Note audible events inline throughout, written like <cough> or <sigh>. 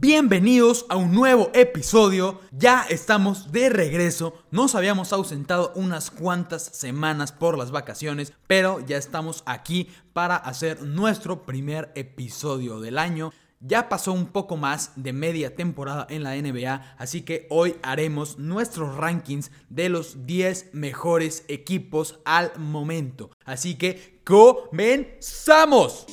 Bienvenidos a un nuevo episodio. Ya estamos de regreso. Nos habíamos ausentado unas cuantas semanas por las vacaciones, pero ya estamos aquí para hacer nuestro primer episodio del año. Ya pasó un poco más de media temporada en la NBA, así que hoy haremos nuestros rankings de los 10 mejores equipos al momento. Así que comenzamos.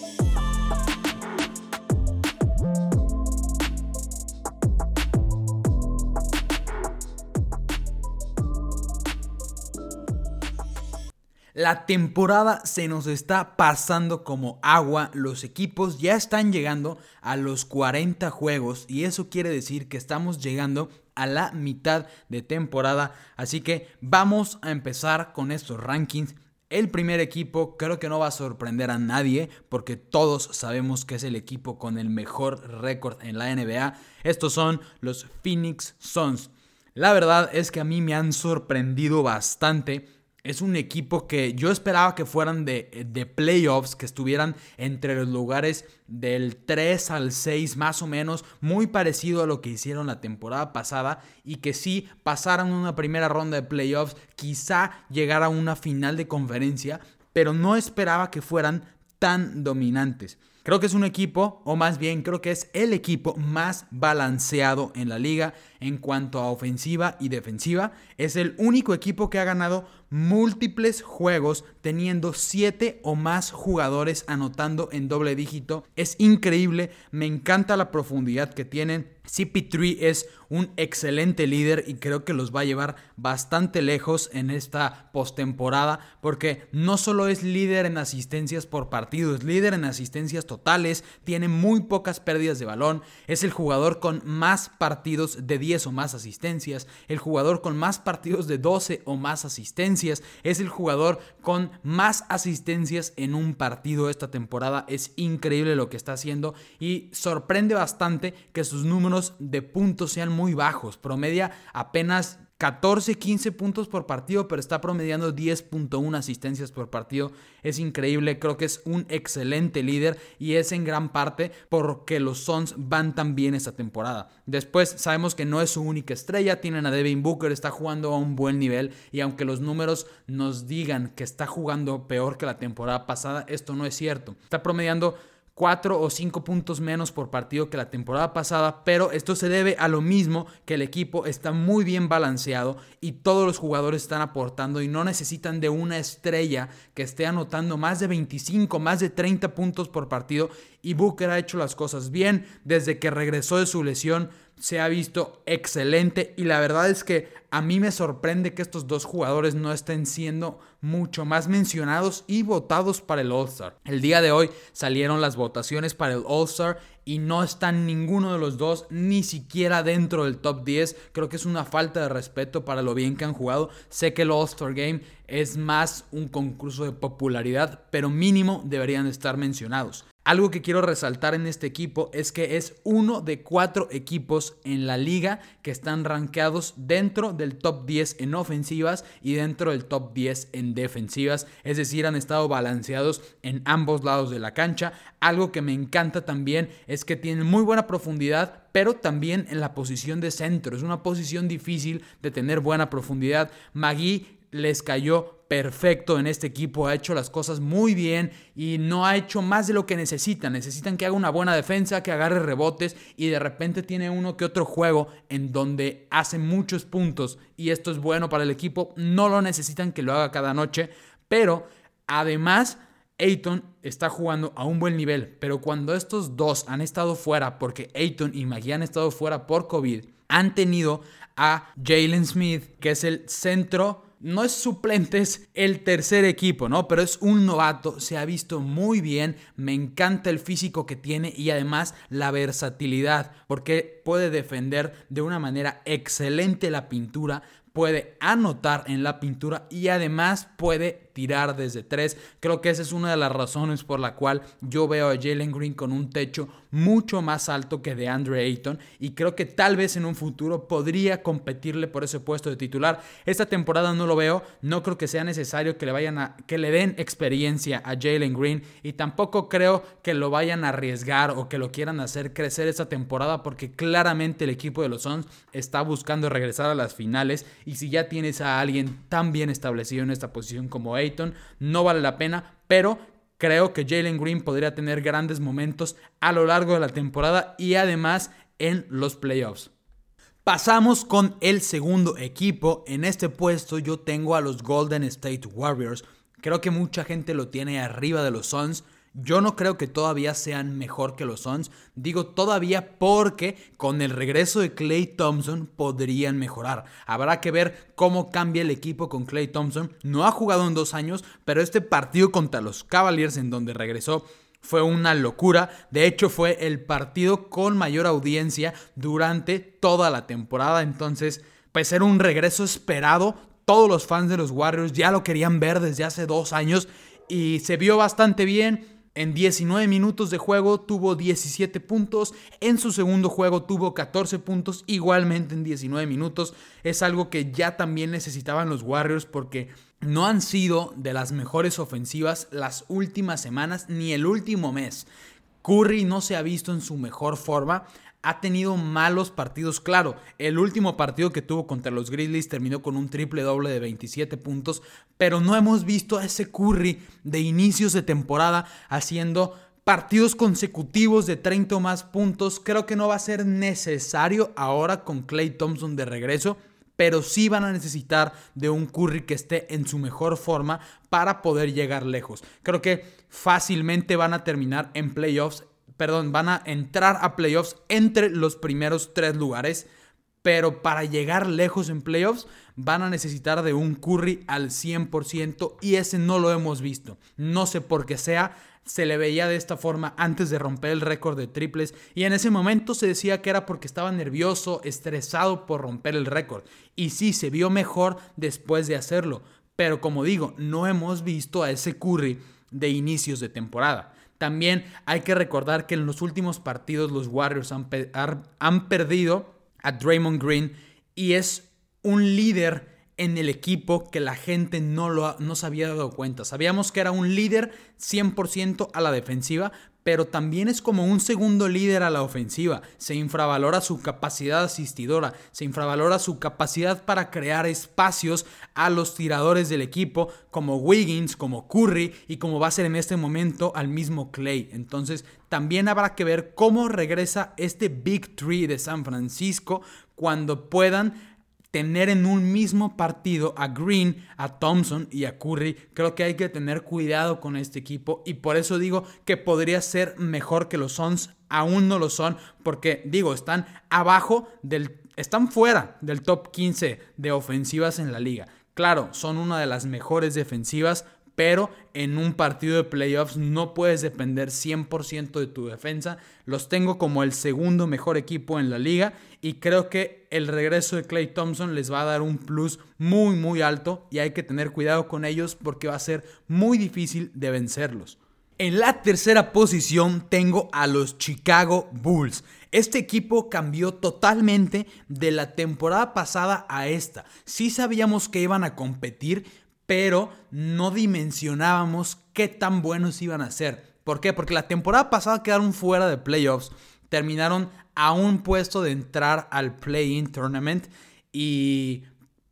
La temporada se nos está pasando como agua, los equipos ya están llegando a los 40 juegos y eso quiere decir que estamos llegando a la mitad de temporada, así que vamos a empezar con estos rankings. El primer equipo creo que no va a sorprender a nadie porque todos sabemos que es el equipo con el mejor récord en la NBA. Estos son los Phoenix Suns. La verdad es que a mí me han sorprendido bastante es un equipo que yo esperaba que fueran de, de, playoffs, que estuvieran entre los lugares del 3 al 6 más o menos, muy parecido a lo que hicieron la temporada pasada y que sí pasaran una primera ronda de playoffs, quizá llegara a una final de conferencia, pero no esperaba que fueran tan dominantes. Creo que es un equipo, o más bien creo que es el equipo más balanceado en la liga en cuanto a ofensiva y defensiva. Es el único equipo que ha ganado múltiples juegos teniendo 7 o más jugadores anotando en doble dígito. Es increíble, me encanta la profundidad que tienen. CP3 es un excelente líder y creo que los va a llevar bastante lejos en esta postemporada porque no solo es líder en asistencias por partido, es líder en asistencias totales, tiene muy pocas pérdidas de balón, es el jugador con más partidos de 10 o más asistencias, el jugador con más partidos de 12 o más asistencias, es el jugador con más asistencias en un partido esta temporada, es increíble lo que está haciendo y sorprende bastante que sus números de puntos sean muy bajos. Promedia apenas 14, 15 puntos por partido, pero está promediando 10.1 asistencias por partido. Es increíble, creo que es un excelente líder y es en gran parte porque los Suns van tan bien esta temporada. Después sabemos que no es su única estrella, tienen a Devin Booker, está jugando a un buen nivel y aunque los números nos digan que está jugando peor que la temporada pasada, esto no es cierto. Está promediando 4 o 5 puntos menos por partido que la temporada pasada, pero esto se debe a lo mismo que el equipo está muy bien balanceado y todos los jugadores están aportando y no necesitan de una estrella que esté anotando más de 25, más de 30 puntos por partido. Y Booker ha hecho las cosas bien desde que regresó de su lesión se ha visto excelente y la verdad es que a mí me sorprende que estos dos jugadores no estén siendo mucho más mencionados y votados para el All-Star. El día de hoy salieron las votaciones para el All-Star y no están ninguno de los dos ni siquiera dentro del top 10. Creo que es una falta de respeto para lo bien que han jugado. Sé que el All-Star Game es más un concurso de popularidad, pero mínimo deberían estar mencionados. Algo que quiero resaltar en este equipo es que es uno de cuatro equipos en la liga que están rankeados dentro del top 10 en ofensivas y dentro del top 10 en defensivas. Es decir, han estado balanceados en ambos lados de la cancha. Algo que me encanta también es que tienen muy buena profundidad, pero también en la posición de centro. Es una posición difícil de tener buena profundidad. Magui les cayó perfecto en este equipo, ha hecho las cosas muy bien y no ha hecho más de lo que necesitan. Necesitan que haga una buena defensa, que agarre rebotes y de repente tiene uno que otro juego en donde hace muchos puntos y esto es bueno para el equipo. No lo necesitan que lo haga cada noche, pero además Ayton está jugando a un buen nivel, pero cuando estos dos han estado fuera, porque Ayton y Magui han estado fuera por COVID, han tenido a Jalen Smith, que es el centro no es suplente, es el tercer equipo, ¿no? Pero es un novato, se ha visto muy bien, me encanta el físico que tiene y además la versatilidad, porque puede defender de una manera excelente la pintura, puede anotar en la pintura y además puede tirar desde tres. Creo que esa es una de las razones por la cual yo veo a Jalen Green con un techo mucho más alto que de Andre Ayton y creo que tal vez en un futuro podría competirle por ese puesto de titular. Esta temporada no lo veo, no creo que sea necesario que le vayan a que le den experiencia a Jalen Green y tampoco creo que lo vayan a arriesgar o que lo quieran hacer crecer esta temporada porque claramente el equipo de los Suns está buscando regresar a las finales y si ya tienes a alguien tan bien establecido en esta posición como Ayton, no vale la pena, pero creo que Jalen Green podría tener grandes momentos a lo largo de la temporada y además en los playoffs. Pasamos con el segundo equipo. En este puesto yo tengo a los Golden State Warriors. Creo que mucha gente lo tiene arriba de los Suns. Yo no creo que todavía sean mejor que los Suns. Digo todavía porque con el regreso de Clay Thompson podrían mejorar. Habrá que ver cómo cambia el equipo con Clay Thompson. No ha jugado en dos años, pero este partido contra los Cavaliers en donde regresó fue una locura. De hecho, fue el partido con mayor audiencia durante toda la temporada. Entonces, pues era un regreso esperado. Todos los fans de los Warriors ya lo querían ver desde hace dos años y se vio bastante bien. En 19 minutos de juego tuvo 17 puntos, en su segundo juego tuvo 14 puntos, igualmente en 19 minutos. Es algo que ya también necesitaban los Warriors porque no han sido de las mejores ofensivas las últimas semanas ni el último mes. Curry no se ha visto en su mejor forma ha tenido malos partidos. Claro, el último partido que tuvo contra los Grizzlies terminó con un triple doble de 27 puntos, pero no hemos visto a ese Curry de inicios de temporada haciendo partidos consecutivos de 30 o más puntos. Creo que no va a ser necesario ahora con Clay Thompson de regreso. Pero sí van a necesitar de un Curry que esté en su mejor forma para poder llegar lejos. Creo que fácilmente van a terminar en playoffs perdón, van a entrar a playoffs entre los primeros tres lugares. Pero para llegar lejos en playoffs van a necesitar de un Curry al 100% y ese no lo hemos visto. No sé por qué sea, se le veía de esta forma antes de romper el récord de triples y en ese momento se decía que era porque estaba nervioso, estresado por romper el récord. Y sí, se vio mejor después de hacerlo. Pero como digo, no hemos visto a ese Curry de inicios de temporada. También hay que recordar que en los últimos partidos los Warriors han, perdido a Draymond Green y es un líder en el equipo que la gente no, lo, no se había dado cuenta. Sabíamos que era un líder 100% a la defensiva, pero también es como un segundo líder a la ofensiva. Se infravalora su capacidad asistidora, se infravalora su capacidad para crear espacios a los tiradores del equipo, como Wiggins, como Curry y como va a ser en este momento al mismo Clay. Entonces, también habrá que ver cómo regresa este Big Tree de San Francisco cuando puedan tener en un mismo partido a Green, a Thompson y a Curry. Creo que hay que tener cuidado con este equipo y por eso digo que podría ser mejor que los Suns. Aún no lo son porque digo, están abajo del están fuera del top 15 de ofensivas en la liga. Claro, son una de las mejores defensivas, pero en un partido de playoffs no puedes depender 100% de tu defensa. Los tengo como el segundo mejor equipo en la liga y creo que el regreso de Clay Thompson les va a dar un plus muy muy alto y hay que tener cuidado con ellos porque va a ser muy difícil de vencerlos. En la tercera posición tengo a los Chicago Bulls. Este equipo cambió totalmente de la temporada pasada a esta. Sí sabíamos que iban a competir, pero no dimensionábamos qué tan buenos iban a ser. ¿Por qué? Porque la temporada pasada quedaron fuera de playoffs, terminaron a un puesto de entrar al play-in tournament y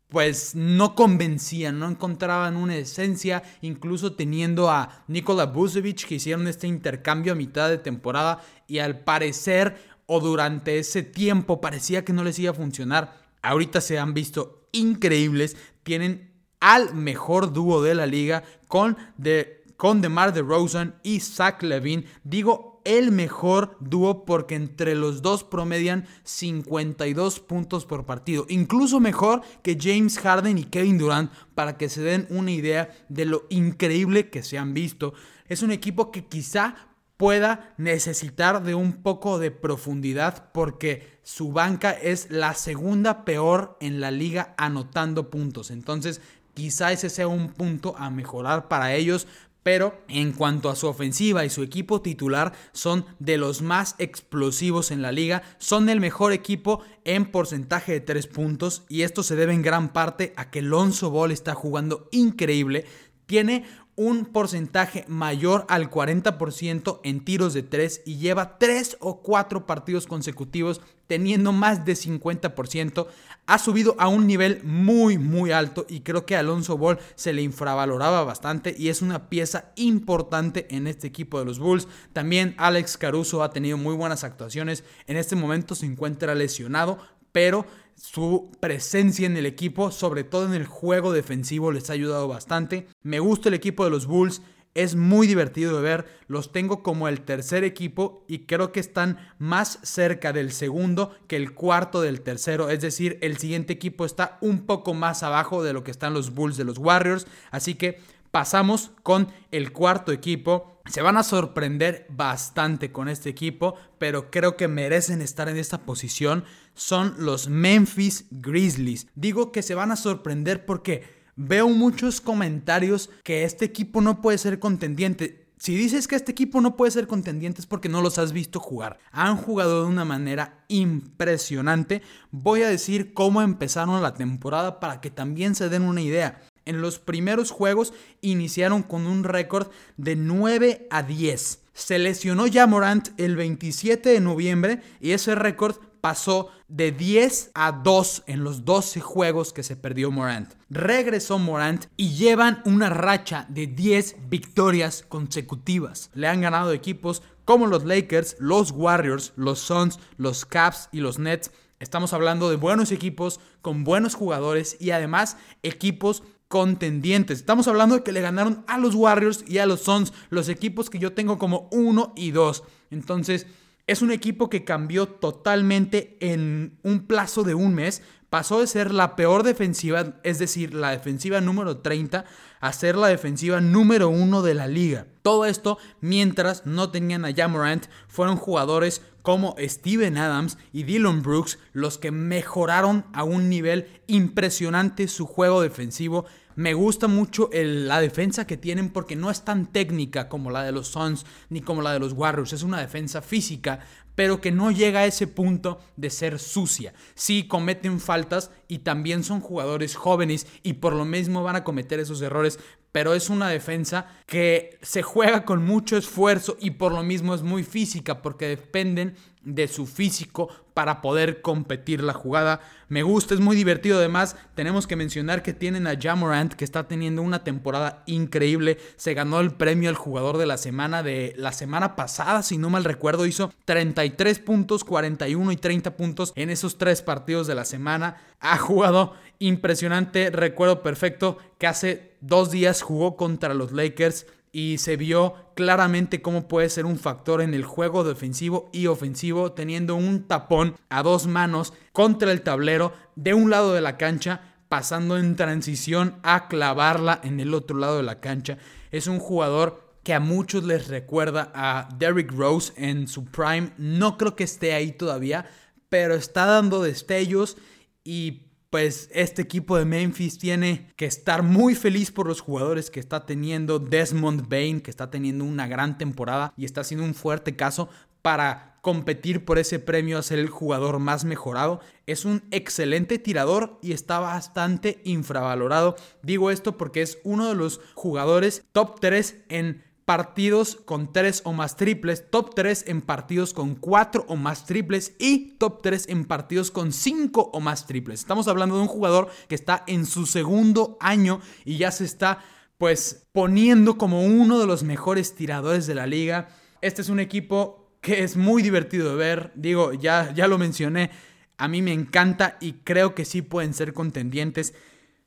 pues no convencían, no encontraban una esencia, incluso teniendo a Nikola Vucevic que hicieron este intercambio a mitad de temporada y al parecer o durante ese tiempo parecía que no les iba a funcionar. Ahorita se han visto increíbles, tienen al mejor dúo de la liga con, de, con DeMar DeRozan y Zach Levine. Digo el mejor dúo porque entre los dos promedian 52 puntos por partido. Incluso mejor que James Harden y Kevin Durant para que se den una idea de lo increíble que se han visto. Es un equipo que quizá pueda necesitar de un poco de profundidad porque su banca es la segunda peor en la liga anotando puntos. Entonces Quizá ese sea un punto a mejorar para ellos, pero en cuanto a su ofensiva y su equipo titular son de los más explosivos en la liga, son el mejor equipo en porcentaje de tres puntos y esto se debe en gran parte a que Lonzo Ball está jugando increíble, tiene un porcentaje mayor al 40% en tiros de 3 y lleva 3 o 4 partidos consecutivos teniendo más de 50%. Ha subido a un nivel muy muy alto y creo que Alonso Ball se le infravaloraba bastante y es una pieza importante en este equipo de los Bulls. También Alex Caruso ha tenido muy buenas actuaciones. En este momento se encuentra lesionado, pero su presencia en el equipo, sobre todo en el juego defensivo, les ha ayudado bastante. Me gusta el equipo de los Bulls. Es muy divertido de ver, los tengo como el tercer equipo y creo que están más cerca del segundo que el cuarto del tercero, es decir, el siguiente equipo está un poco más abajo de lo que están los Bulls de los Warriors, así que pasamos con el cuarto equipo. Se van a sorprender bastante con este equipo, pero creo que merecen estar en esta posición. Son los Memphis Grizzlies. Digo que se van a sorprender porque veo muchos comentarios que este equipo no puede ser contendiente. Si dices que este equipo no puede ser contendiente es porque no los has visto jugar. Han jugado de una manera impresionante. Voy a decir cómo empezaron la temporada para que también se den una idea. En los primeros juegos iniciaron con un récord de 9 a 10. Se lesionó ya Morant el 27 de noviembre y ese récord pasó de 10 a 2 en los 12 juegos que se perdió Morant. Regresó Morant y llevan una racha de 10 victorias consecutivas. Le han ganado equipos como los Lakers, los Warriors, los Suns, los Caps y los Nets. Estamos hablando de buenos equipos con buenos jugadores y además equipos contendientes. Estamos hablando de que le ganaron a los Warriors y a los Suns, los equipos que yo tengo como 1 y 2. Entonces, es un equipo que cambió totalmente en un plazo de un mes. Pasó de ser la peor defensiva, es decir, la defensiva número 30, a ser la defensiva número 1 de la liga. Todo esto mientras no tenían a Jamorant, fueron jugadores como Steven Adams y Dylan Brooks los que mejoraron a un nivel impresionante su juego defensivo me gusta mucho la defensa que tienen porque no es tan técnica como la de los Suns ni como la de los Warriors. Es una defensa física, pero que no llega a ese punto de ser sucia. Sí cometen faltas y también son jugadores jóvenes y por lo mismo van a cometer esos errores, pero es una defensa que se juega con mucho esfuerzo y por lo mismo es muy física porque dependen de su físico para poder competir la jugada. Me gusta, es muy divertido. Además, tenemos que mencionar que tienen a Jamorant que está teniendo una temporada increíble. Se ganó el premio al jugador de la semana de la semana pasada, si no mal recuerdo, hizo 33 puntos, 41 y 30 puntos en esos tres partidos de la semana. Ha jugado impresionante, recuerdo perfecto que hace dos días jugó contra los Lakers y se vio claramente cómo puede ser un factor en el juego defensivo y ofensivo teniendo un tapón a dos manos contra el tablero de un lado de la cancha pasando en transición a clavarla en el otro lado de la cancha. Es un jugador que a muchos les recuerda a Derrick Rose en su prime. No creo que esté ahí todavía, pero está dando destellos y pues este equipo de Memphis tiene que estar muy feliz por los jugadores que está teniendo Desmond Bain, que está teniendo una gran temporada y está haciendo un fuerte caso para competir por ese premio a ser el jugador más mejorado. Es un excelente tirador y está bastante infravalorado. Digo esto porque es uno de los jugadores top 3 en partidos con 3 o más triples, top 3 en partidos con 4 o más triples y top 3 en partidos con 5 o más triples. Estamos hablando de un jugador que está en su segundo año y ya se está pues poniendo como uno de los mejores tiradores de la liga. Este es un equipo que es muy divertido de ver, digo, ya, ya lo mencioné, a mí me encanta y creo que sí pueden ser contendientes.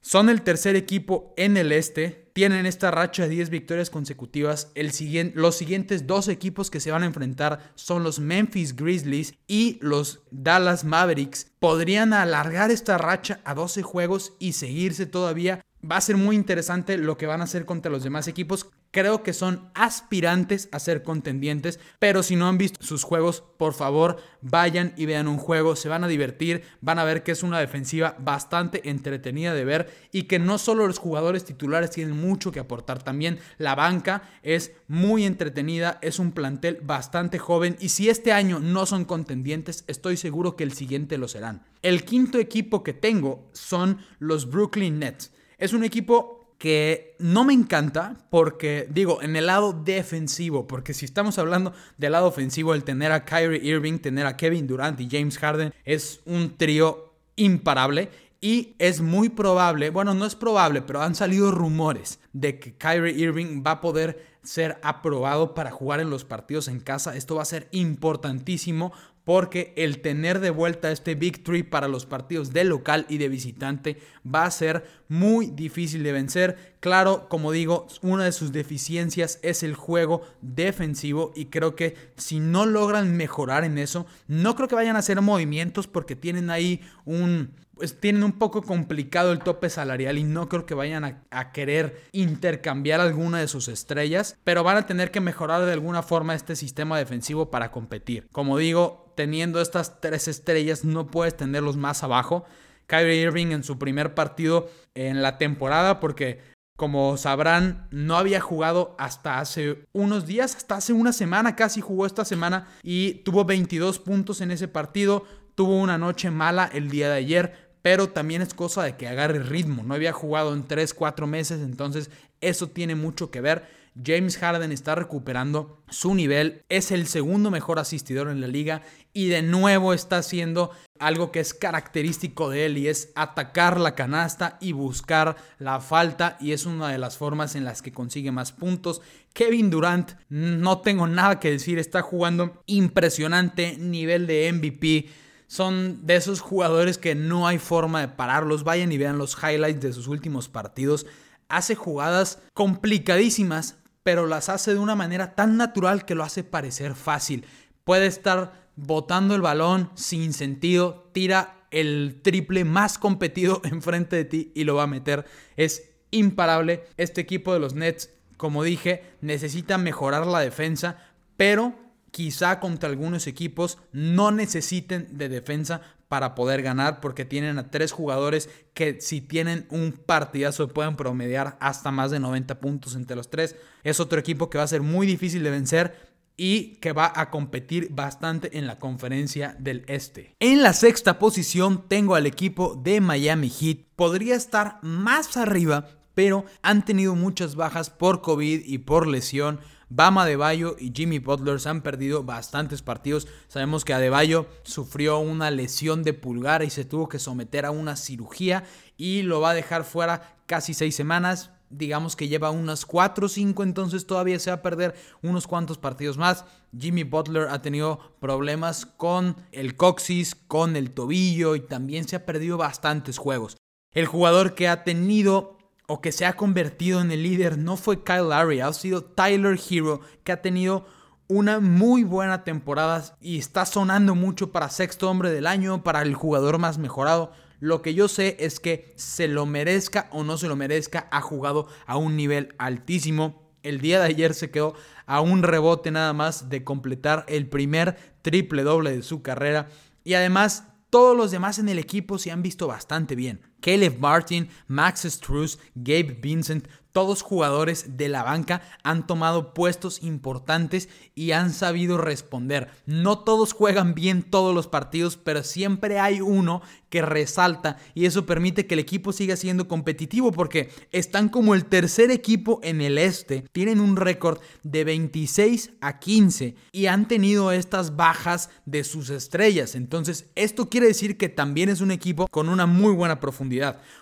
Son el tercer equipo en el este, tienen esta racha de 10 victorias consecutivas. El los siguientes dos equipos que se van a enfrentar son los Memphis Grizzlies y los Dallas Mavericks. Podrían alargar esta racha a 12 juegos y seguirse todavía Va a ser muy interesante lo que van a hacer contra los demás equipos. Creo que son aspirantes a ser contendientes, pero si no han visto sus juegos, por favor, vayan y vean un juego, se van a divertir, van a ver que es una defensiva bastante entretenida de ver y que no solo los jugadores titulares tienen mucho que aportar, también la banca es muy entretenida, es un plantel bastante joven y si este año no son contendientes, estoy seguro que el siguiente lo serán. El quinto equipo que tengo son los Brooklyn Nets. Es un equipo que no me encanta porque, digo, en el lado defensivo, porque si estamos hablando del lado ofensivo, el tener a Kyrie Irving, tener a Kevin Durant y James Harden es un trío imparable. Y es muy probable, bueno, no es probable, pero han salido rumores de que Kyrie Irving va a poder ser aprobado para jugar en los partidos en casa. Esto va a ser importantísimo porque el tener de vuelta este Big Three para los partidos de local y de visitante va a ser muy difícil de vencer. Claro, como digo, una de sus deficiencias es el juego defensivo y creo que si no logran mejorar en eso, no creo que vayan a hacer movimientos porque tienen ahí un, pues tienen un poco complicado el tope salarial y no creo que vayan a, a, querer intercambiar alguna de sus estrellas, pero van a tener que mejorar de alguna forma este sistema defensivo para competir. Como digo, teniendo estas tres estrellas, no puedes tenerlos más abajo. Kyrie Irving en su primer partido en la temporada, porque como sabrán, no había jugado hasta hace unos días, hasta hace una semana, casi jugó esta semana y tuvo 22 puntos en ese partido. Tuvo una noche mala el día de ayer, pero también es cosa de que agarre ritmo. No había jugado en 3, 4 meses, entonces eso tiene mucho que ver. James Harden está recuperando su nivel, es el segundo mejor asistidor en la liga y de nuevo está haciendo algo que es característico de él y es atacar la canasta y buscar la falta y es una de las formas en las que consigue más puntos. Kevin Durant, no tengo nada que decir, está jugando impresionante nivel de MVP. Son de esos jugadores que no hay forma de pararlos. Vayan y vean los highlights de sus últimos partidos. Hace jugadas complicadísimas, pero las hace de una manera tan natural que lo hace parecer fácil. Puede estar botando el balón sin sentido, tira el triple más competido <laughs> enfrente de ti y lo va a meter. Es imparable. Este equipo de los Nets, como dije, necesita mejorar la defensa, pero quizá contra algunos equipos no necesiten de defensa para poder ganar porque tienen a tres jugadores que si tienen un partidazo pueden promediar hasta más de 90 puntos entre los tres. Es otro equipo que va a ser muy difícil de vencer y que va a competir bastante en la conferencia del este. En la sexta posición tengo al equipo de Miami Heat. Podría estar más arriba, pero han tenido muchas bajas por COVID y por lesión. Bama Adebayo y Jimmy Butler se han perdido bastantes partidos. Sabemos que Adebayo sufrió una lesión de pulgar y se tuvo que someter a una cirugía y lo va a dejar fuera casi seis semanas. Digamos que lleva unas 4 o 5, entonces todavía se va a perder unos cuantos partidos más. Jimmy Butler ha tenido problemas con el coxis, con el tobillo y también se ha perdido bastantes juegos. El jugador que ha tenido o que se ha convertido en el líder no fue Kyle Lowry, ha sido Tyler Hero, que ha tenido una muy buena temporada y está sonando mucho para sexto hombre del año, para el jugador más mejorado. Lo que yo sé es que se lo merezca o no se lo merezca, ha jugado a un nivel altísimo. El día de ayer se quedó a un rebote nada más de completar el primer triple doble de su carrera. Y además todos los demás en el equipo se han visto bastante bien. Caleb Martin, Max Struz, Gabe Vincent, todos jugadores de la banca han tomado puestos importantes y han sabido responder. No todos juegan bien todos los partidos, pero siempre hay uno que resalta y eso permite que el equipo siga siendo competitivo porque están como el tercer equipo en el este, tienen un récord de 26 a 15 y han tenido estas bajas de sus estrellas. Entonces, esto quiere decir que también es un equipo con una muy buena profundidad.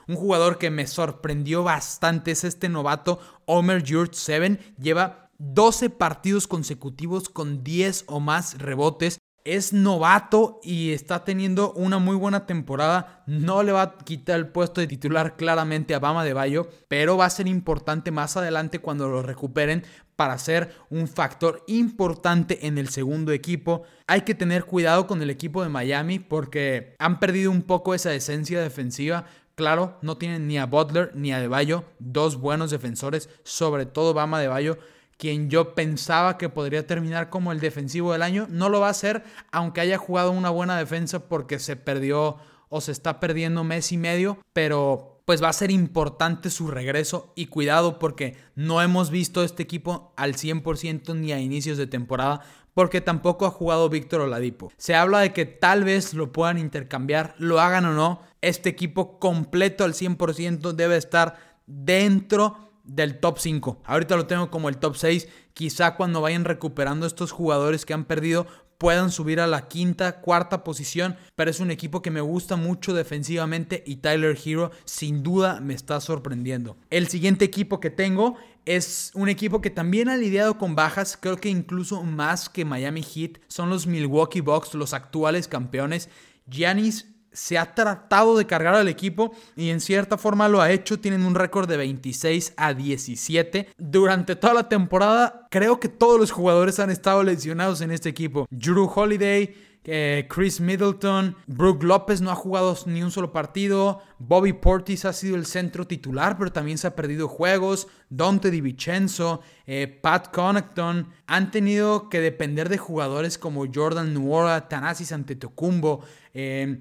Un jugador que me sorprendió bastante es este novato Omer George 7, lleva 12 partidos consecutivos con 10 o más rebotes es novato y está teniendo una muy buena temporada. No le va a quitar el puesto de titular claramente a Bama de Bayo, pero va a ser importante más adelante cuando lo recuperen para ser un factor importante en el segundo equipo. Hay que tener cuidado con el equipo de Miami porque han perdido un poco esa esencia defensiva, Claro, no tienen ni a Butler ni a De Bayo, dos buenos defensores, sobre todo Bama De Bayo, quien yo pensaba que podría terminar como el defensivo del año. No lo va a hacer, aunque haya jugado una buena defensa porque se perdió o se está perdiendo mes y medio, pero pues va a ser importante su regreso y cuidado porque no hemos visto este equipo al 100% ni a inicios de temporada porque tampoco ha jugado Víctor Oladipo. Se habla de que tal vez lo puedan intercambiar, lo hagan o no. Este equipo completo al 100% debe estar dentro del top 5. Ahorita lo tengo como el top 6. Quizá cuando vayan recuperando estos jugadores que han perdido puedan subir a la quinta, cuarta posición, pero es un equipo que me gusta mucho defensivamente y Tyler Hero sin duda me está sorprendiendo. El siguiente equipo que tengo es un equipo que también ha lidiado con bajas, creo que incluso más que Miami Heat, son los Milwaukee Bucks, los actuales campeones. Giannis se ha tratado de cargar al equipo y en cierta forma lo ha hecho. Tienen un récord de 26 a 17. Durante toda la temporada, creo que todos los jugadores han estado lesionados en este equipo. Drew Holiday, eh, Chris Middleton, Brook López no ha jugado ni un solo partido, Bobby Portis ha sido el centro titular, pero también se ha perdido juegos, Dante DiVincenzo, eh, Pat Connaughton, han tenido que depender de jugadores como Jordan Nuora, Tanasis Antetokounmpo, eh,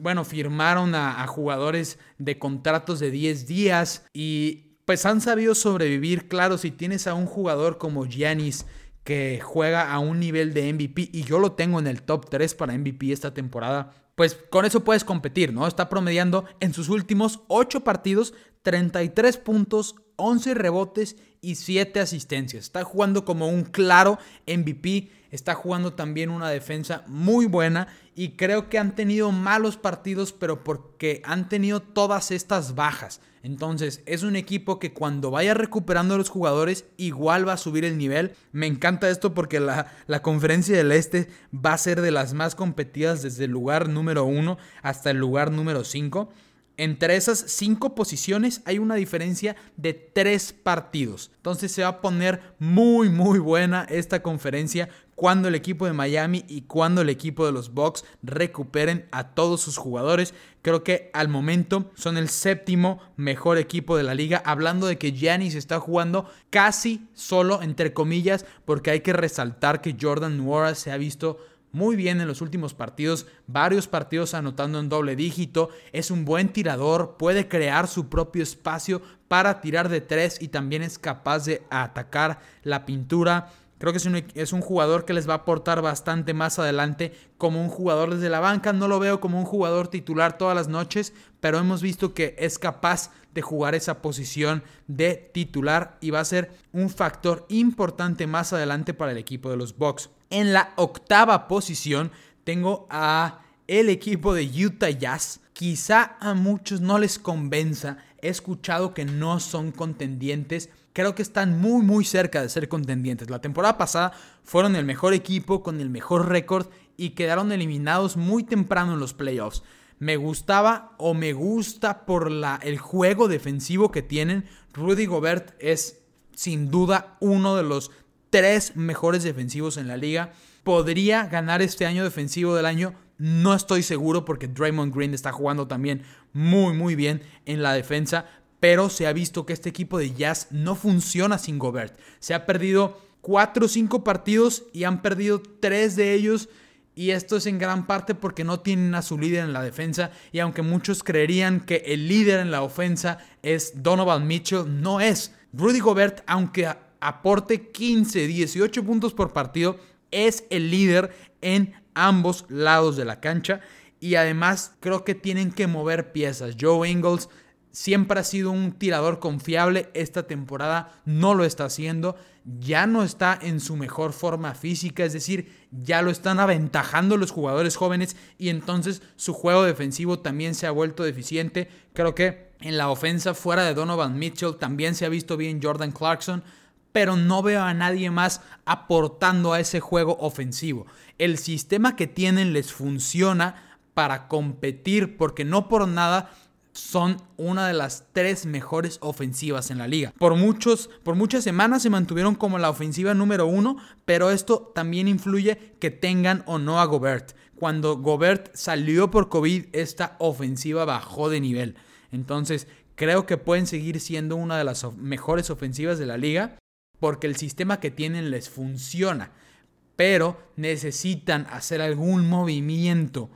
bueno, firmaron a, a jugadores de contratos de 10 días y pues han sabido sobrevivir, claro, si tienes a un jugador como Giannis, que juega a un nivel de MVP y yo lo tengo en el top 3 para MVP esta temporada, pues con eso puedes competir, ¿no? Está promediando en sus últimos 8 partidos 33 puntos, 11 rebotes y 7 asistencias. Está jugando como un claro MVP, está jugando también una defensa muy buena y creo que han tenido malos partidos, pero porque han tenido todas estas bajas. Entonces, es un equipo que cuando vaya recuperando a los jugadores, igual va a subir el nivel. Me encanta esto porque la, la conferencia del Este va a ser de las más competidas desde el lugar número 1 hasta el lugar número 5. Entre esas cinco posiciones hay una diferencia de tres partidos. Entonces se va a poner muy muy buena esta conferencia cuando el equipo de Miami y cuando el equipo de los Bucks recuperen a todos sus jugadores. Creo que al momento son el séptimo mejor equipo de la liga. Hablando de que Giannis está jugando casi solo, entre comillas, porque hay que resaltar que Jordan Nwora se ha visto muy bien en los últimos partidos, varios partidos anotando en doble dígito, es un buen tirador, puede crear su propio espacio para tirar de tres y también es capaz de atacar la pintura. Creo que es un, es un, jugador que les va a aportar bastante más adelante como un jugador desde la banca. No lo veo como un jugador titular todas las noches, pero hemos visto que es capaz de jugar esa posición de titular y va a ser un factor importante más adelante para el equipo de los Bucks. En la octava posición tengo a el equipo de Utah Jazz. Quizá a muchos no les convenza. He escuchado que no son contendientes. Creo que están muy muy cerca de ser contendientes. La temporada pasada fueron el mejor equipo con el mejor récord y quedaron eliminados muy temprano en los playoffs. Me gustaba o me gusta por la, el juego defensivo que tienen. Rudy Gobert es sin duda uno de los tres mejores defensivos en la liga. Podría ganar este año defensivo del año. No estoy seguro porque Draymond Green está jugando también muy muy bien en la defensa. Pero se ha visto que este equipo de Jazz no funciona sin Gobert. Se ha perdido 4 o 5 partidos y han perdido 3 de ellos. Y esto es en gran parte porque no tienen a su líder en la defensa. Y aunque muchos creerían que el líder en la ofensa es Donovan Mitchell, no es. Rudy Gobert, aunque aporte 15, 18 puntos por partido, es el líder en ambos lados de la cancha. Y además creo que tienen que mover piezas. Joe Ingles siempre ha sido un tirador confiable. Esta temporada no lo está haciendo. Ya no está en su mejor forma física. Es decir, ya lo están aventajando los jugadores jóvenes. Y entonces su juego defensivo también se ha vuelto deficiente. Creo que en la ofensa fuera de Donovan Mitchell también se ha visto bien Jordan Clarkson pero no veo a nadie más aportando a ese juego ofensivo. El sistema que tienen les funciona para competir porque no por nada son una de las tres mejores ofensivas en la liga. Por, muchos, por muchas semanas se mantuvieron como la ofensiva número uno, pero esto también influye que tengan o no a Gobert. Cuando Gobert salió por COVID, esta ofensiva bajó de nivel. Entonces, creo que pueden seguir siendo una de las mejores ofensivas de la liga porque el sistema que tienen les funciona, pero necesitan hacer algún movimiento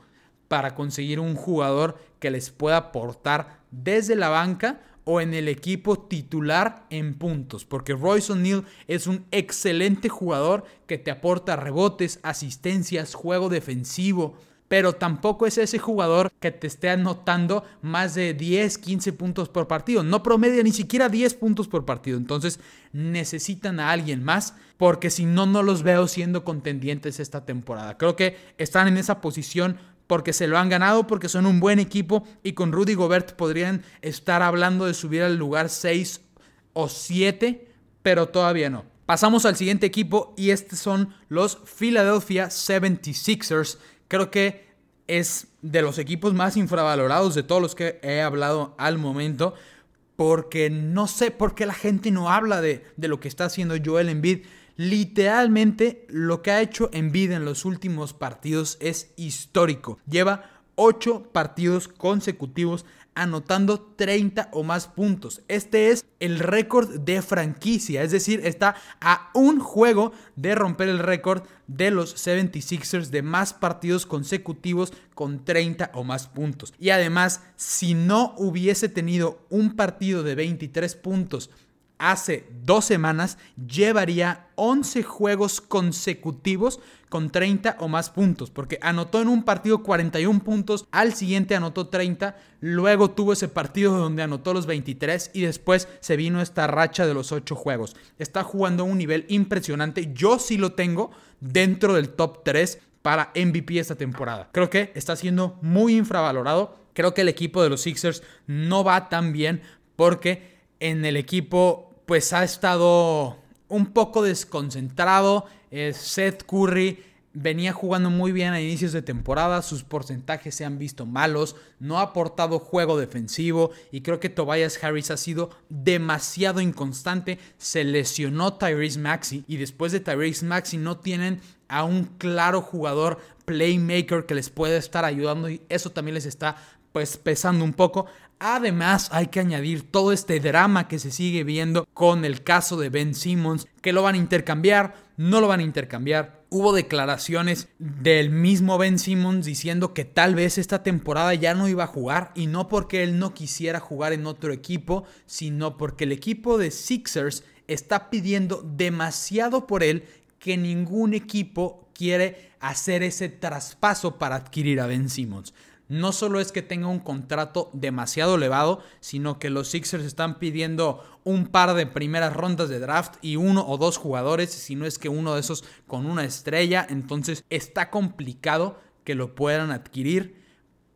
para conseguir un jugador que les pueda aportar desde la banca o en el equipo titular en puntos, porque Royce O'Neal es un excelente jugador que te aporta rebotes, asistencias, juego defensivo, pero tampoco es ese jugador que te esté anotando más de 10, 15 puntos por partido. No promedia ni siquiera 10 puntos por partido. Entonces necesitan a alguien más porque si no, no los veo siendo contendientes esta temporada. Creo que están en esa posición porque se lo han ganado, porque son un buen equipo y con Rudy Gobert podrían estar hablando de subir al lugar 6 o 7, pero todavía no. Pasamos al siguiente equipo y estos son los Philadelphia 76ers. Creo que es de los equipos más infravalorados de todos los que he hablado al momento, porque no sé por qué la gente no habla de, de lo que está haciendo Joel Embiid. Literalmente lo que ha hecho Embiid en los últimos partidos es histórico. Lleva 8 partidos consecutivos anotando 30 o más puntos. Este es el récord de franquicia, es decir, está a un juego de romper el récord de los 76ers de más partidos consecutivos con 30 o más puntos. Y además, si no hubiese tenido un partido de 23 puntos hace dos semanas llevaría 11 juegos consecutivos con 30 o más puntos, porque anotó en un partido 41 puntos, al siguiente anotó 30, luego tuvo ese partido donde anotó los 23 y después se vino esta racha de los 8 juegos. Está jugando a un nivel impresionante, yo sí lo tengo dentro del top 3 para MVP esta temporada. Creo que está siendo muy infravalorado, creo que el equipo de los Sixers no va tan bien porque en el equipo pues ha estado un poco desconcentrado. Eh, Seth Curry venía jugando muy bien a inicios de temporada, sus porcentajes se han visto malos, no ha aportado juego defensivo y creo que Tobias Harris ha sido demasiado inconstante, se lesionó Tyrese Maxi y después de Tyrese Maxi no tienen a un claro jugador playmaker que les puede estar ayudando y eso también les está pues pesando un poco. Además, hay que añadir todo este drama que se sigue viendo con el caso de Ben Simmons, que lo van a intercambiar, no lo van a intercambiar. Hubo declaraciones del mismo Ben Simmons diciendo que tal vez esta temporada ya no iba a jugar y no porque él no quisiera jugar en otro equipo, sino porque el equipo de Sixers está pidiendo demasiado por él que ningún equipo quiere hacer ese traspaso para adquirir a Ben Simmons. No solo es que tenga un contrato demasiado elevado, sino que los Sixers están pidiendo un par de primeras rondas de draft y uno o dos jugadores, si no es que uno de esos con una estrella, entonces está complicado que lo puedan adquirir,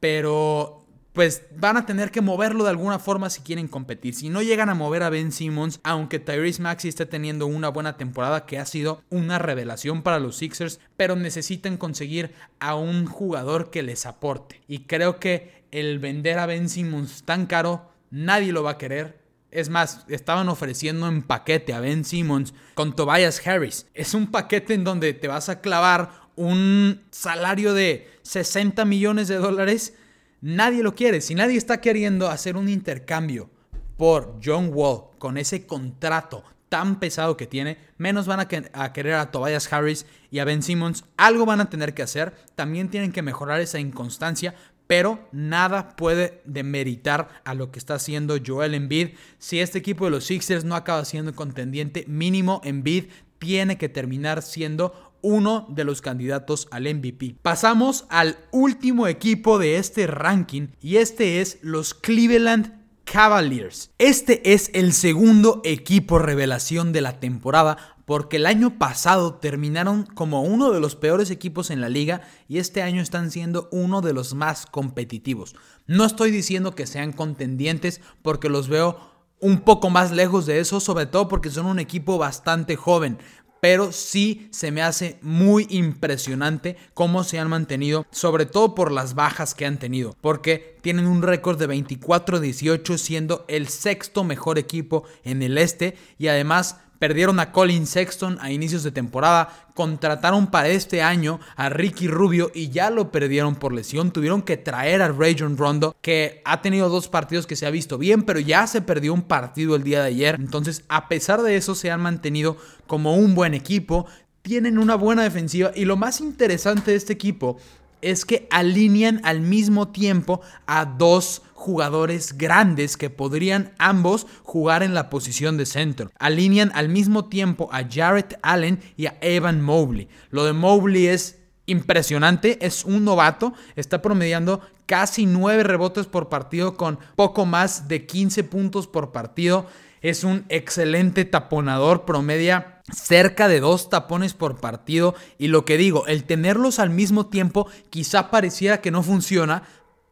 pero pues van a tener que moverlo de alguna forma si quieren competir. Si no llegan a mover a Ben Simmons, aunque Tyrese Maxi esté teniendo una buena temporada que ha sido una revelación para los Sixers, pero necesitan conseguir a un jugador que les aporte. Y creo que el vender a Ben Simmons tan caro, nadie lo va a querer. Es más, estaban ofreciendo en paquete a Ben Simmons con Tobias Harris. Es un paquete en donde te vas a clavar un salario de 60 millones de dólares Nadie lo quiere. Si nadie está queriendo hacer un intercambio por John Wall con ese contrato tan pesado que tiene, menos van a, querer a Tobias Harris y a Ben Simmons. Algo van a tener que hacer. También tienen que mejorar esa inconstancia. Pero nada puede demeritar a lo que está haciendo Joel Embiid. Si este equipo de los Sixers no acaba siendo contendiente, mínimo Embiid tiene que terminar siendo uno de los candidatos al MVP. Pasamos al último equipo de este ranking y este es los Cleveland Cavaliers. Este es el segundo equipo revelación de la temporada porque el año pasado terminaron como uno de los peores equipos en la liga y este año están siendo uno de los más competitivos. No estoy diciendo que sean contendientes porque los veo un poco más lejos de eso, sobre todo porque son un equipo bastante joven pero sí se me hace muy impresionante cómo se han mantenido, sobre todo por las bajas que han tenido, porque tienen un récord de 24-18 siendo el sexto mejor equipo en el este y además perdieron a Colin Sexton a inicios de temporada, contrataron para este año a Ricky Rubio y ya lo perdieron por lesión. Tuvieron que traer a Rajon Rondo, que ha tenido dos partidos que se ha visto bien, pero ya se perdió un partido el día de ayer. Entonces, a pesar de eso, se han mantenido como un buen equipo. Tienen una buena defensiva y lo más interesante de este equipo es que alinean al mismo tiempo a dos jugadores grandes que podrían ambos jugar en la posición de centro. Alinean al mismo tiempo a Jarrett Allen y a Evan Mobley. Lo de Mobley es impresionante, es un novato, está promediando casi 9 rebotes por partido con poco más de 15 puntos por partido. Es un excelente taponador, promedia cerca de dos tapones por partido. Y lo que digo, el tenerlos al mismo tiempo quizá pareciera que no funciona,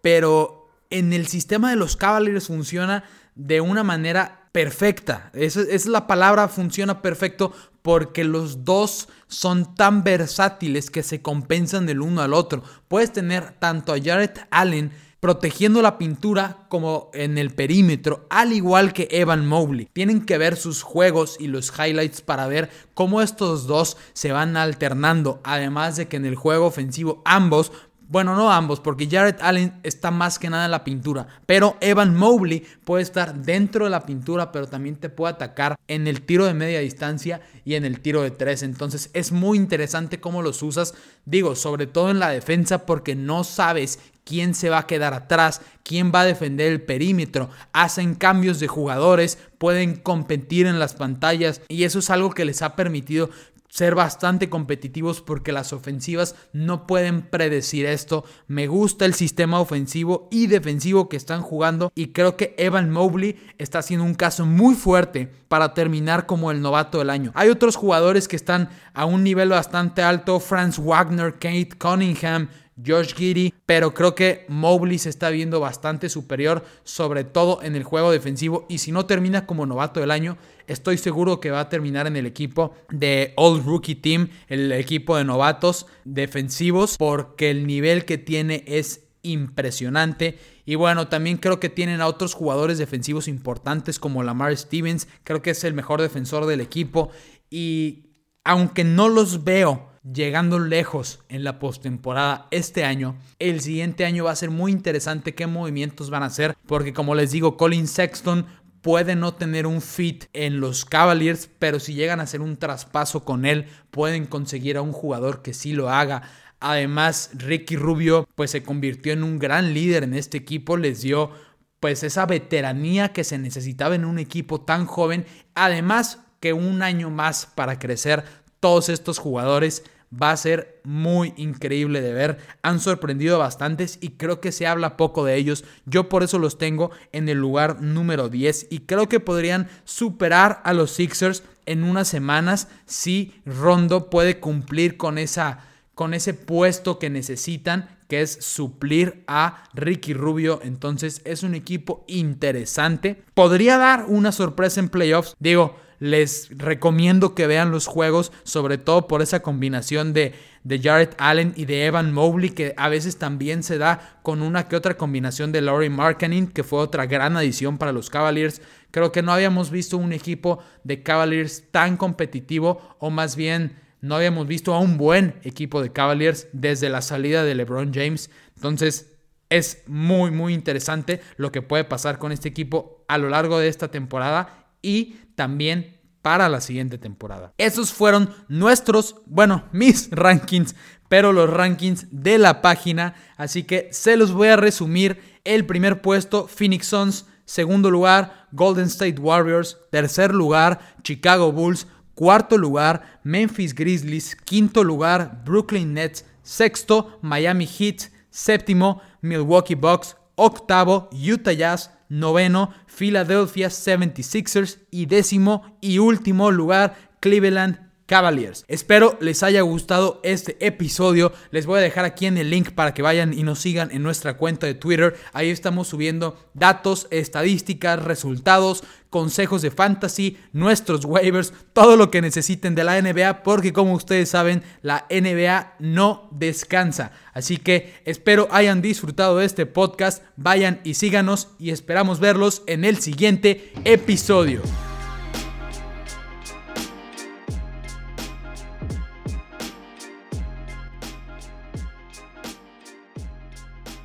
pero en el sistema de los Cavaliers funciona de una manera perfecta. Esa, es la palabra, funciona perfecto porque los dos son tan versátiles que se compensan del uno al otro. Puedes tener tanto a Jared Allen protegiendo la pintura como en el perímetro, al igual que Evan Mobley. Tienen que ver sus juegos y los highlights para ver cómo estos dos se van alternando, además de que en el juego ofensivo ambos bueno, no ambos, porque Jared Allen está más que nada en la pintura. Pero Evan Mobley puede estar dentro de la pintura, pero también te puede atacar en el tiro de media distancia y en el tiro de tres. Entonces es muy interesante cómo los usas. Digo, sobre todo en la defensa, porque no sabes quién se va a quedar atrás, quién va a defender el perímetro, hacen cambios de jugadores, pueden competir en las pantallas y eso es algo que les ha permitido ser bastante competitivos porque las ofensivas no pueden predecir esto. Me gusta el sistema ofensivo y defensivo que están jugando y creo que Evan Mobley está haciendo un caso muy fuerte para terminar como el novato del año. Hay otros jugadores que están a un nivel bastante alto, Franz Wagner, Kate Cunningham, George Giddy, pero creo que Mobley se está viendo bastante superior, sobre todo en el juego defensivo. Y si no termina como novato del año, estoy seguro que va a terminar en el equipo de All Rookie Team, el equipo de novatos defensivos, porque el nivel que tiene es impresionante. Y bueno, también creo que tienen a otros jugadores defensivos importantes como Lamar Stevens, creo que es el mejor defensor del equipo. Y aunque no los veo llegando lejos en la postemporada este año. El siguiente año va a ser muy interesante qué movimientos van a hacer, porque como les digo, Colin Sexton puede no tener un fit en los Cavaliers, pero si llegan a hacer un traspaso con él, pueden conseguir a un jugador que sí lo haga. Además, Ricky Rubio pues se convirtió en un gran líder en este equipo, les dio pues esa veteranía que se necesitaba en un equipo tan joven, además que un año más para crecer todos estos jugadores. Va a ser muy increíble de ver. Han sorprendido bastantes y creo que se habla poco de ellos. Yo por eso los tengo en el lugar número 10 y creo que podrían superar a los Sixers en unas semanas si Rondo puede cumplir con esa con ese puesto que necesitan, que es suplir a Ricky Rubio. Entonces es un equipo interesante. Podría dar una sorpresa en playoffs. Digo, les recomiendo que vean los juegos, sobre todo por esa combinación de, de Jared Allen y de Evan Mobley, que a veces también se da con una que otra combinación de Laurie Marketing, que fue otra gran adición para los Cavaliers. Creo que no habíamos visto un equipo de Cavaliers tan competitivo, o más bien no habíamos visto a un buen equipo de Cavaliers desde la salida de LeBron James. Entonces, es muy, muy interesante lo que puede pasar con este equipo a lo largo de esta temporada y también para la siguiente temporada. Esos fueron nuestros, bueno, mis <laughs> rankings, pero los rankings de la página. Así que se los voy a resumir. El primer puesto, Phoenix Suns. Segundo lugar, Golden State Warriors. Tercer lugar, Chicago Bulls. Cuarto lugar, Memphis Grizzlies. Quinto lugar, Brooklyn Nets. Sexto, Miami Heat. Séptimo, Milwaukee Bucks. Octavo, Utah Jazz noveno Philadelphia 76ers y décimo y último lugar Cleveland Cavaliers. Espero les haya gustado este episodio. Les voy a dejar aquí en el link para que vayan y nos sigan en nuestra cuenta de Twitter. Ahí estamos subiendo datos, estadísticas, resultados, consejos de fantasy, nuestros waivers, todo lo que necesiten de la NBA, porque como ustedes saben, la NBA no descansa. Así que espero hayan disfrutado de este podcast. Vayan y síganos y esperamos verlos en el siguiente episodio.